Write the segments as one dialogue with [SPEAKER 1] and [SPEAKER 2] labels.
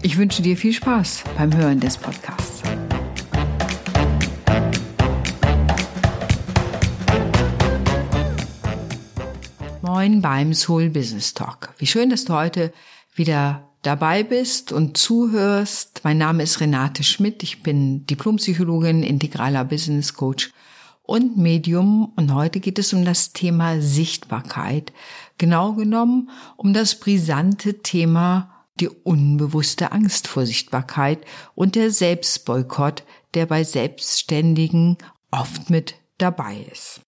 [SPEAKER 1] Ich wünsche dir viel Spaß beim Hören des Podcasts. Moin beim Soul Business Talk. Wie schön, dass du heute wieder dabei bist und zuhörst. Mein Name ist Renate Schmidt. Ich bin Diplompsychologin, integraler Business Coach und Medium. Und heute geht es um das Thema Sichtbarkeit. Genau genommen um das brisante Thema die unbewusste Angst vor Sichtbarkeit und der Selbstboykott, der bei Selbstständigen oft mit dabei ist.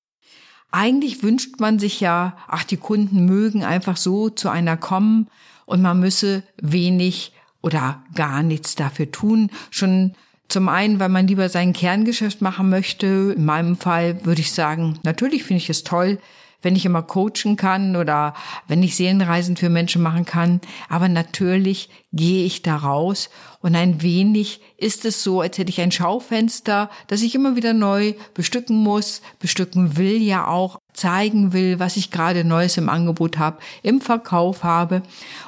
[SPEAKER 1] Eigentlich wünscht man sich ja, ach, die Kunden mögen einfach so zu einer kommen und man müsse wenig oder gar nichts dafür tun. Schon zum einen, weil man lieber sein Kerngeschäft machen möchte. In meinem Fall würde ich sagen, natürlich finde ich es toll, wenn ich immer coachen kann oder wenn ich Seelenreisen für Menschen machen kann. Aber natürlich gehe ich da raus und ein wenig ist es so, als hätte ich ein Schaufenster, das ich immer wieder neu bestücken muss, bestücken will ja auch, zeigen will, was ich gerade Neues im Angebot habe, im Verkauf habe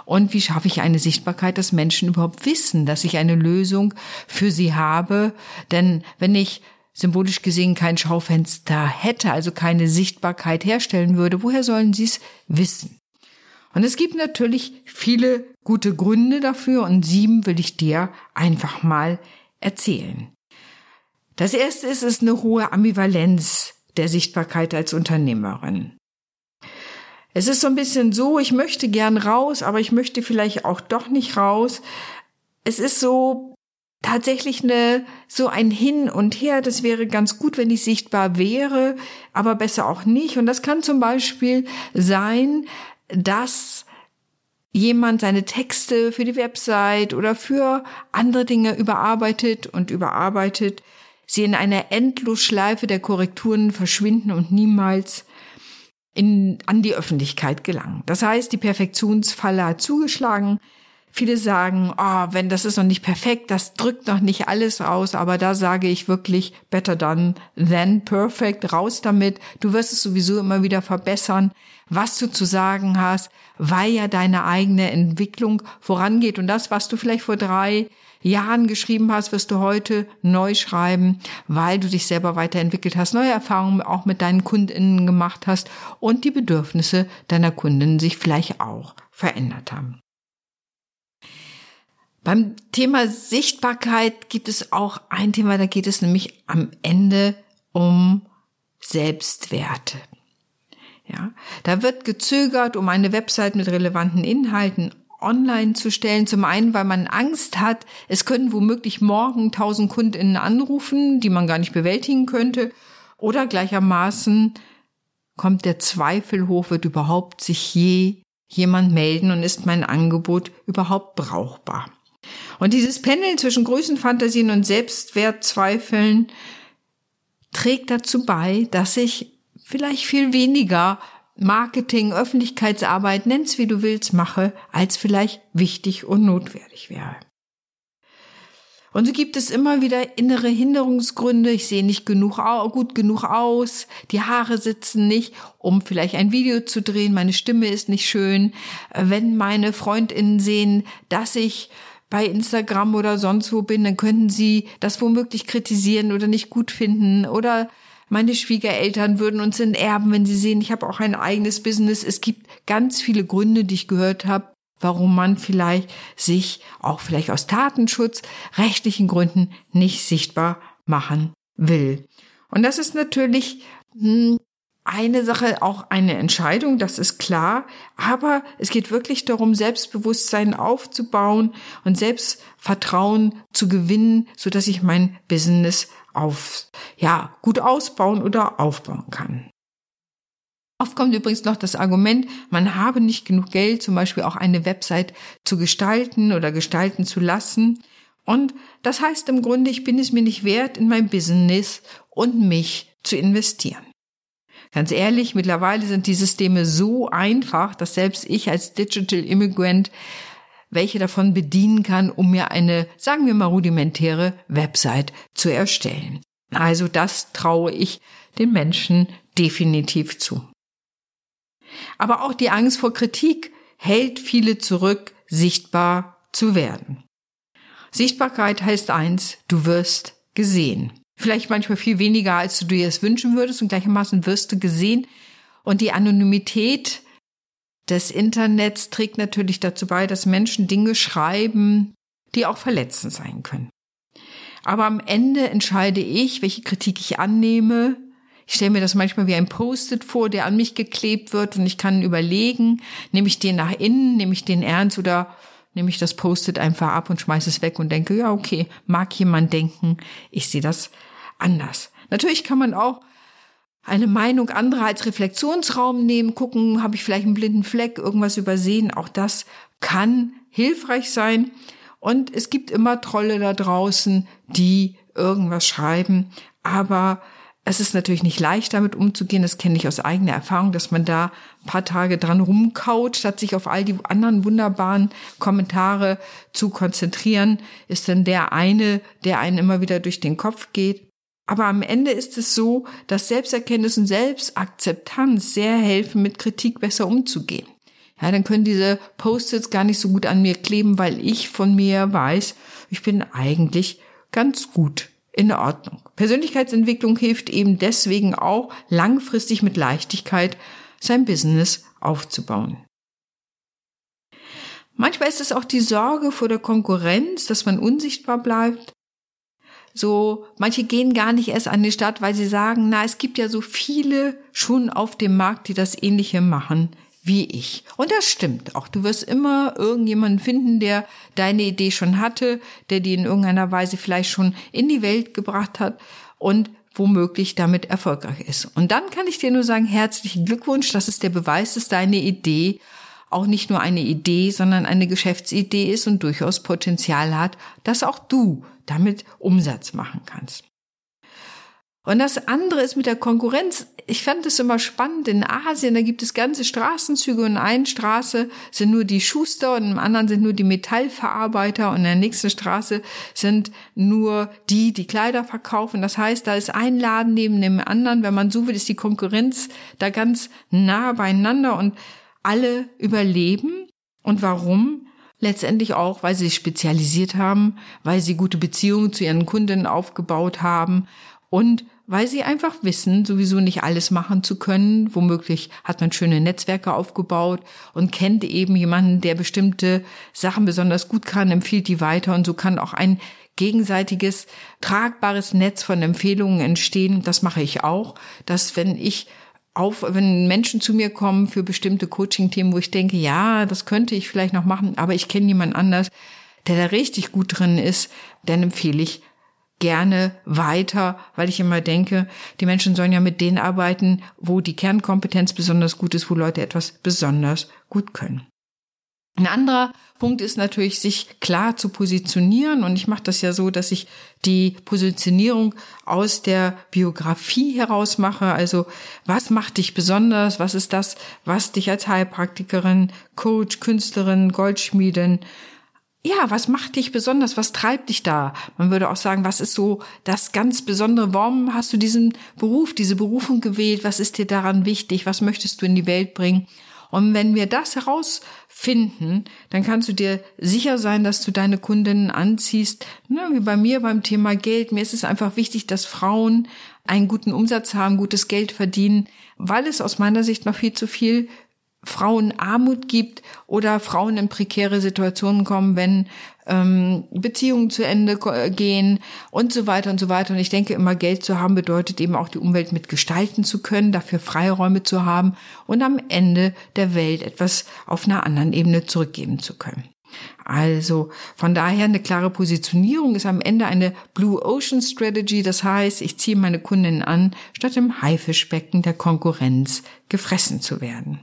[SPEAKER 1] und wie schaffe ich eine Sichtbarkeit, dass Menschen überhaupt wissen, dass ich eine Lösung für sie habe. Denn wenn ich symbolisch gesehen kein Schaufenster hätte, also keine Sichtbarkeit herstellen würde, woher sollen sie es wissen? Und es gibt natürlich viele gute Gründe dafür und sieben will ich dir einfach mal erzählen. Das erste ist, es ist eine hohe Ambivalenz der Sichtbarkeit als Unternehmerin. Es ist so ein bisschen so, ich möchte gern raus, aber ich möchte vielleicht auch doch nicht raus. Es ist so, tatsächlich eine, so ein Hin und Her. Das wäre ganz gut, wenn ich sichtbar wäre, aber besser auch nicht. Und das kann zum Beispiel sein, dass jemand seine Texte für die Website oder für andere Dinge überarbeitet und überarbeitet, sie in einer Endlosschleife der Korrekturen verschwinden und niemals in, an die Öffentlichkeit gelangen. Das heißt, die Perfektionsfalle hat zugeschlagen. Viele sagen, oh, wenn das ist noch nicht perfekt, das drückt noch nicht alles aus, aber da sage ich wirklich better done than perfect, raus damit. Du wirst es sowieso immer wieder verbessern, was du zu sagen hast, weil ja deine eigene Entwicklung vorangeht und das, was du vielleicht vor drei Jahren geschrieben hast, wirst du heute neu schreiben, weil du dich selber weiterentwickelt hast, neue Erfahrungen auch mit deinen Kundinnen gemacht hast und die Bedürfnisse deiner Kunden sich vielleicht auch verändert haben. Beim Thema Sichtbarkeit gibt es auch ein Thema, da geht es nämlich am Ende um Selbstwerte. Ja, da wird gezögert, um eine Website mit relevanten Inhalten online zu stellen. Zum einen, weil man Angst hat, es können womöglich morgen tausend Kundinnen anrufen, die man gar nicht bewältigen könnte. Oder gleichermaßen kommt der Zweifel hoch, wird überhaupt sich je jemand melden und ist mein Angebot überhaupt brauchbar? Und dieses Pendeln zwischen Größenfantasien und Selbstwertzweifeln trägt dazu bei, dass ich vielleicht viel weniger Marketing, Öffentlichkeitsarbeit, nenn's wie du willst, mache, als vielleicht wichtig und notwendig wäre. Und so gibt es immer wieder innere Hinderungsgründe. Ich sehe nicht genug gut genug aus. Die Haare sitzen nicht, um vielleicht ein Video zu drehen. Meine Stimme ist nicht schön. Wenn meine Freundinnen sehen, dass ich bei Instagram oder sonst wo bin, dann könnten sie das womöglich kritisieren oder nicht gut finden oder meine Schwiegereltern würden uns enterben, wenn sie sehen, ich habe auch ein eigenes Business. Es gibt ganz viele Gründe, die ich gehört habe, warum man vielleicht sich auch vielleicht aus Datenschutz, rechtlichen Gründen nicht sichtbar machen will. Und das ist natürlich hm, eine Sache, auch eine Entscheidung, das ist klar. Aber es geht wirklich darum, Selbstbewusstsein aufzubauen und Selbstvertrauen zu gewinnen, so dass ich mein Business auf, ja, gut ausbauen oder aufbauen kann. Oft kommt übrigens noch das Argument, man habe nicht genug Geld, zum Beispiel auch eine Website zu gestalten oder gestalten zu lassen. Und das heißt im Grunde, ich bin es mir nicht wert, in mein Business und mich zu investieren. Ganz ehrlich, mittlerweile sind die Systeme so einfach, dass selbst ich als Digital Immigrant welche davon bedienen kann, um mir eine, sagen wir mal, rudimentäre Website zu erstellen. Also das traue ich den Menschen definitiv zu. Aber auch die Angst vor Kritik hält viele zurück, sichtbar zu werden. Sichtbarkeit heißt eins, du wirst gesehen. Vielleicht manchmal viel weniger, als du dir es wünschen würdest und gleichermaßen wirst du gesehen. Und die Anonymität des Internets trägt natürlich dazu bei, dass Menschen Dinge schreiben, die auch verletzend sein können. Aber am Ende entscheide ich, welche Kritik ich annehme. Ich stelle mir das manchmal wie ein Post-it vor, der an mich geklebt wird und ich kann überlegen, nehme ich den nach innen, nehme ich den ernst oder nehme ich das Post-it einfach ab und schmeiße es weg und denke, ja, okay, mag jemand denken, ich sehe das anders. Natürlich kann man auch eine Meinung anderer als Reflexionsraum nehmen, gucken, habe ich vielleicht einen blinden Fleck, irgendwas übersehen. Auch das kann hilfreich sein. Und es gibt immer Trolle da draußen, die irgendwas schreiben. Aber es ist natürlich nicht leicht, damit umzugehen. Das kenne ich aus eigener Erfahrung, dass man da ein paar Tage dran rumkaut, statt sich auf all die anderen wunderbaren Kommentare zu konzentrieren, ist dann der eine, der einen immer wieder durch den Kopf geht. Aber am Ende ist es so, dass Selbsterkenntnis und Selbstakzeptanz sehr helfen, mit Kritik besser umzugehen. Ja, dann können diese Post-its gar nicht so gut an mir kleben, weil ich von mir weiß, ich bin eigentlich ganz gut in Ordnung. Persönlichkeitsentwicklung hilft eben deswegen auch, langfristig mit Leichtigkeit sein Business aufzubauen. Manchmal ist es auch die Sorge vor der Konkurrenz, dass man unsichtbar bleibt. So, manche gehen gar nicht erst an die Stadt, weil sie sagen, na, es gibt ja so viele schon auf dem Markt, die das Ähnliche machen wie ich. Und das stimmt auch. Du wirst immer irgendjemanden finden, der deine Idee schon hatte, der die in irgendeiner Weise vielleicht schon in die Welt gebracht hat und womöglich damit erfolgreich ist. Und dann kann ich dir nur sagen, herzlichen Glückwunsch. Das ist der Beweis, dass deine Idee auch nicht nur eine Idee, sondern eine Geschäftsidee ist und durchaus Potenzial hat, dass auch du damit Umsatz machen kannst. Und das andere ist mit der Konkurrenz. Ich fand es immer spannend. In Asien, da gibt es ganze Straßenzüge und in einer Straße sind nur die Schuster und im anderen sind nur die Metallverarbeiter und in der nächsten Straße sind nur die, die Kleider verkaufen. Das heißt, da ist ein Laden neben dem anderen. Wenn man so will, ist die Konkurrenz da ganz nah beieinander und alle überleben. Und warum? Letztendlich auch, weil sie sich spezialisiert haben, weil sie gute Beziehungen zu ihren Kunden aufgebaut haben und weil sie einfach wissen, sowieso nicht alles machen zu können. Womöglich hat man schöne Netzwerke aufgebaut und kennt eben jemanden, der bestimmte Sachen besonders gut kann, empfiehlt die weiter und so kann auch ein gegenseitiges, tragbares Netz von Empfehlungen entstehen. Das mache ich auch, dass wenn ich auf, wenn Menschen zu mir kommen für bestimmte Coaching-Themen, wo ich denke, ja, das könnte ich vielleicht noch machen, aber ich kenne jemand anders, der da richtig gut drin ist, dann empfehle ich gerne weiter, weil ich immer denke, die Menschen sollen ja mit denen arbeiten, wo die Kernkompetenz besonders gut ist, wo Leute etwas besonders gut können. Ein anderer Punkt ist natürlich, sich klar zu positionieren. Und ich mache das ja so, dass ich die Positionierung aus der Biografie heraus mache. Also was macht dich besonders? Was ist das, was dich als Heilpraktikerin, Coach, Künstlerin, Goldschmiedin, ja, was macht dich besonders? Was treibt dich da? Man würde auch sagen, was ist so das ganz Besondere? Warum hast du diesen Beruf, diese Berufung gewählt? Was ist dir daran wichtig? Was möchtest du in die Welt bringen? Und wenn wir das herausfinden, dann kannst du dir sicher sein, dass du deine Kundinnen anziehst. Ne, wie bei mir beim Thema Geld. Mir ist es einfach wichtig, dass Frauen einen guten Umsatz haben, gutes Geld verdienen, weil es aus meiner Sicht noch viel zu viel Frauen Armut gibt oder Frauen in prekäre Situationen kommen, wenn ähm, Beziehungen zu Ende gehen und so weiter und so weiter. Und ich denke immer, Geld zu haben bedeutet eben auch die Umwelt mitgestalten zu können, dafür Freiräume zu haben und am Ende der Welt etwas auf einer anderen Ebene zurückgeben zu können. Also von daher eine klare Positionierung ist am Ende eine Blue Ocean Strategy. Das heißt, ich ziehe meine Kundinnen an, statt im Haifischbecken der Konkurrenz gefressen zu werden.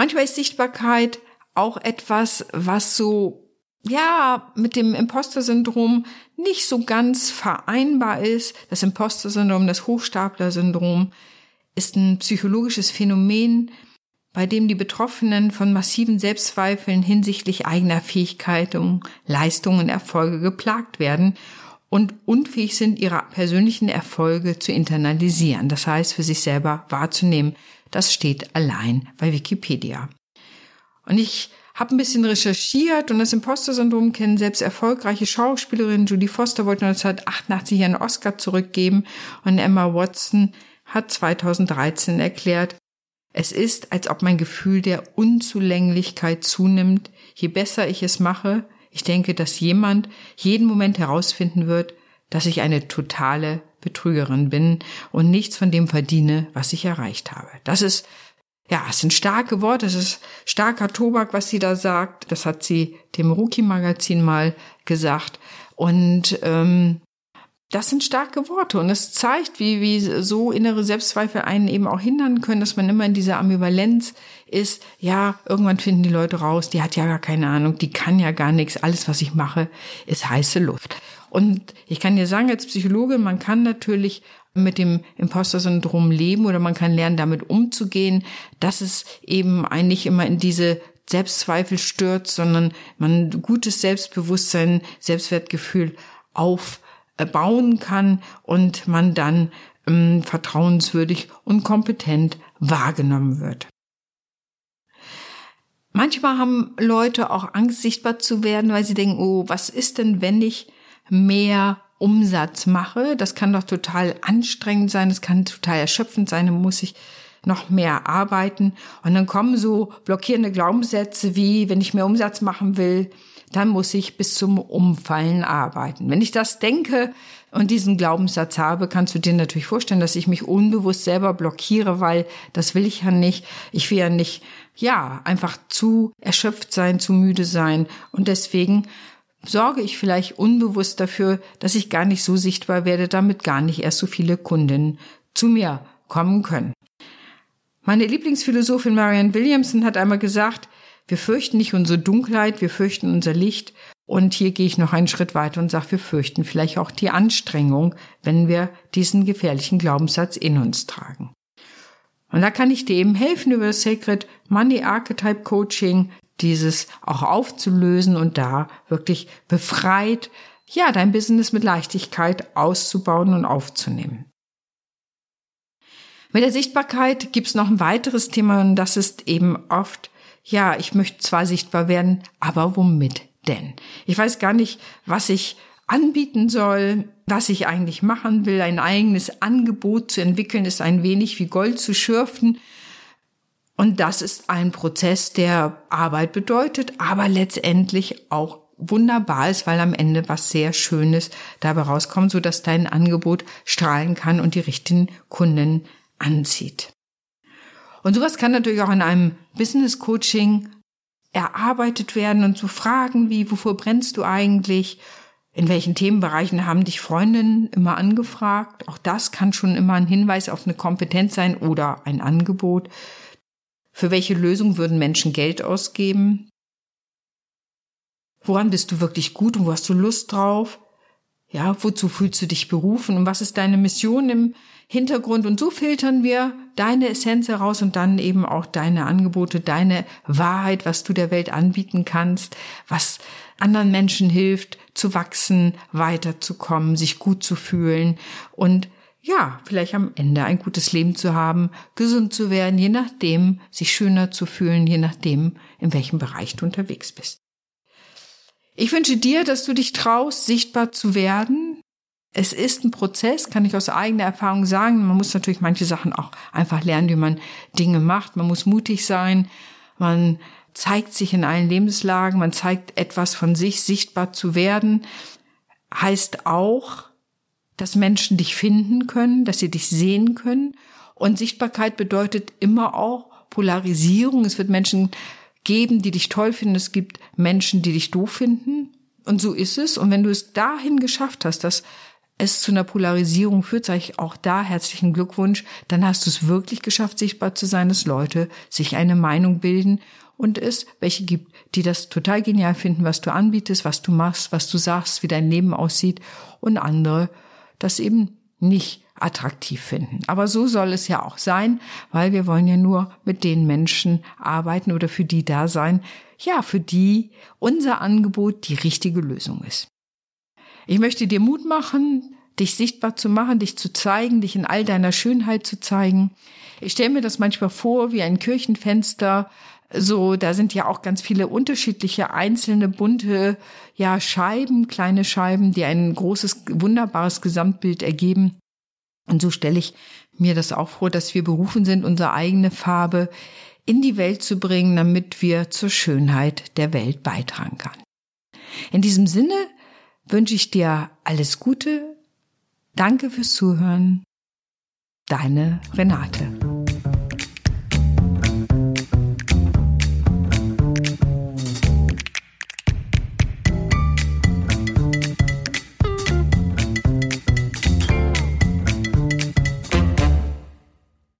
[SPEAKER 1] Manchmal ist Sichtbarkeit auch etwas, was so ja, mit dem Imposter-Syndrom nicht so ganz vereinbar ist. Das Imposter-Syndrom, das Hochstapler-Syndrom ist ein psychologisches Phänomen, bei dem die Betroffenen von massiven Selbstzweifeln hinsichtlich eigener Fähigkeiten, Leistungen Erfolge geplagt werden und unfähig sind, ihre persönlichen Erfolge zu internalisieren, das heißt für sich selber wahrzunehmen. Das steht allein bei Wikipedia. Und ich habe ein bisschen recherchiert und das Imposter-Syndrom kennen selbst erfolgreiche Schauspielerinnen. Judy Foster wollte 1988 einen Oscar zurückgeben und Emma Watson hat 2013 erklärt, es ist, als ob mein Gefühl der Unzulänglichkeit zunimmt, je besser ich es mache. Ich denke, dass jemand jeden Moment herausfinden wird, dass ich eine totale Betrügerin bin und nichts von dem verdiene, was ich erreicht habe. Das ist, ja, es sind starke Worte, es ist starker Tobak, was sie da sagt. Das hat sie dem Rookie-Magazin mal gesagt. Und ähm, das sind starke Worte und es zeigt, wie, wie so innere Selbstzweifel einen eben auch hindern können, dass man immer in dieser Ambivalenz ist. Ja, irgendwann finden die Leute raus, die hat ja gar keine Ahnung, die kann ja gar nichts. Alles, was ich mache, ist heiße Luft. Und ich kann dir sagen, als Psychologe, man kann natürlich mit dem Imposter-Syndrom leben oder man kann lernen, damit umzugehen, dass es eben einen nicht immer in diese Selbstzweifel stürzt, sondern man gutes Selbstbewusstsein, Selbstwertgefühl auf bauen kann und man dann ähm, vertrauenswürdig und kompetent wahrgenommen wird. Manchmal haben Leute auch Angst, sichtbar zu werden, weil sie denken, oh, was ist denn, wenn ich mehr Umsatz mache? Das kann doch total anstrengend sein, das kann total erschöpfend sein, dann muss ich noch mehr arbeiten. Und dann kommen so blockierende Glaubenssätze wie, wenn ich mehr Umsatz machen will, dann muss ich bis zum Umfallen arbeiten. Wenn ich das denke und diesen Glaubenssatz habe, kannst du dir natürlich vorstellen, dass ich mich unbewusst selber blockiere, weil das will ich ja nicht. Ich will ja nicht, ja, einfach zu erschöpft sein, zu müde sein. Und deswegen sorge ich vielleicht unbewusst dafür, dass ich gar nicht so sichtbar werde, damit gar nicht erst so viele Kunden zu mir kommen können. Meine Lieblingsphilosophin Marianne Williamson hat einmal gesagt, wir fürchten nicht unsere Dunkelheit, wir fürchten unser Licht. Und hier gehe ich noch einen Schritt weiter und sage, wir fürchten vielleicht auch die Anstrengung, wenn wir diesen gefährlichen Glaubenssatz in uns tragen. Und da kann ich dir eben helfen über das Sacred Money Archetype Coaching, dieses auch aufzulösen und da wirklich befreit, ja, dein Business mit Leichtigkeit auszubauen und aufzunehmen. Mit der Sichtbarkeit gibt's noch ein weiteres Thema und das ist eben oft ja, ich möchte zwar sichtbar werden, aber womit denn? Ich weiß gar nicht, was ich anbieten soll, was ich eigentlich machen will. Ein eigenes Angebot zu entwickeln ist ein wenig wie Gold zu schürfen. Und das ist ein Prozess, der Arbeit bedeutet, aber letztendlich auch wunderbar ist, weil am Ende was sehr Schönes dabei rauskommt, so dass dein Angebot strahlen kann und die richtigen Kunden anzieht. Und sowas kann natürlich auch in einem Business Coaching erarbeitet werden und so Fragen wie, wofür brennst du eigentlich? In welchen Themenbereichen haben dich Freundinnen immer angefragt? Auch das kann schon immer ein Hinweis auf eine Kompetenz sein oder ein Angebot. Für welche Lösung würden Menschen Geld ausgeben? Woran bist du wirklich gut und wo hast du Lust drauf? Ja, wozu fühlst du dich berufen und was ist deine Mission im Hintergrund? Und so filtern wir deine Essenz heraus und dann eben auch deine Angebote, deine Wahrheit, was du der Welt anbieten kannst, was anderen Menschen hilft, zu wachsen, weiterzukommen, sich gut zu fühlen und ja, vielleicht am Ende ein gutes Leben zu haben, gesund zu werden, je nachdem, sich schöner zu fühlen, je nachdem, in welchem Bereich du unterwegs bist. Ich wünsche dir, dass du dich traust, sichtbar zu werden. Es ist ein Prozess, kann ich aus eigener Erfahrung sagen. Man muss natürlich manche Sachen auch einfach lernen, wie man Dinge macht. Man muss mutig sein. Man zeigt sich in allen Lebenslagen. Man zeigt etwas von sich, sichtbar zu werden. Heißt auch, dass Menschen dich finden können, dass sie dich sehen können. Und Sichtbarkeit bedeutet immer auch Polarisierung. Es wird Menschen geben, die dich toll finden. Es gibt Menschen, die dich doof finden. Und so ist es. Und wenn du es dahin geschafft hast, dass es zu einer Polarisierung führt, sage ich auch da herzlichen Glückwunsch, dann hast du es wirklich geschafft, sichtbar zu sein, dass Leute sich eine Meinung bilden und es welche gibt, die das total genial finden, was du anbietest, was du machst, was du sagst, wie dein Leben aussieht und andere das eben nicht attraktiv finden. Aber so soll es ja auch sein, weil wir wollen ja nur mit den Menschen arbeiten oder für die da sein, ja, für die unser Angebot die richtige Lösung ist. Ich möchte dir Mut machen, dich sichtbar zu machen, dich zu zeigen, dich in all deiner Schönheit zu zeigen. Ich stelle mir das manchmal vor wie ein Kirchenfenster, so, da sind ja auch ganz viele unterschiedliche einzelne bunte, ja, Scheiben, kleine Scheiben, die ein großes, wunderbares Gesamtbild ergeben. Und so stelle ich mir das auch vor, dass wir berufen sind, unsere eigene Farbe in die Welt zu bringen, damit wir zur Schönheit der Welt beitragen kann. In diesem Sinne wünsche ich dir alles Gute. Danke fürs Zuhören. Deine Renate.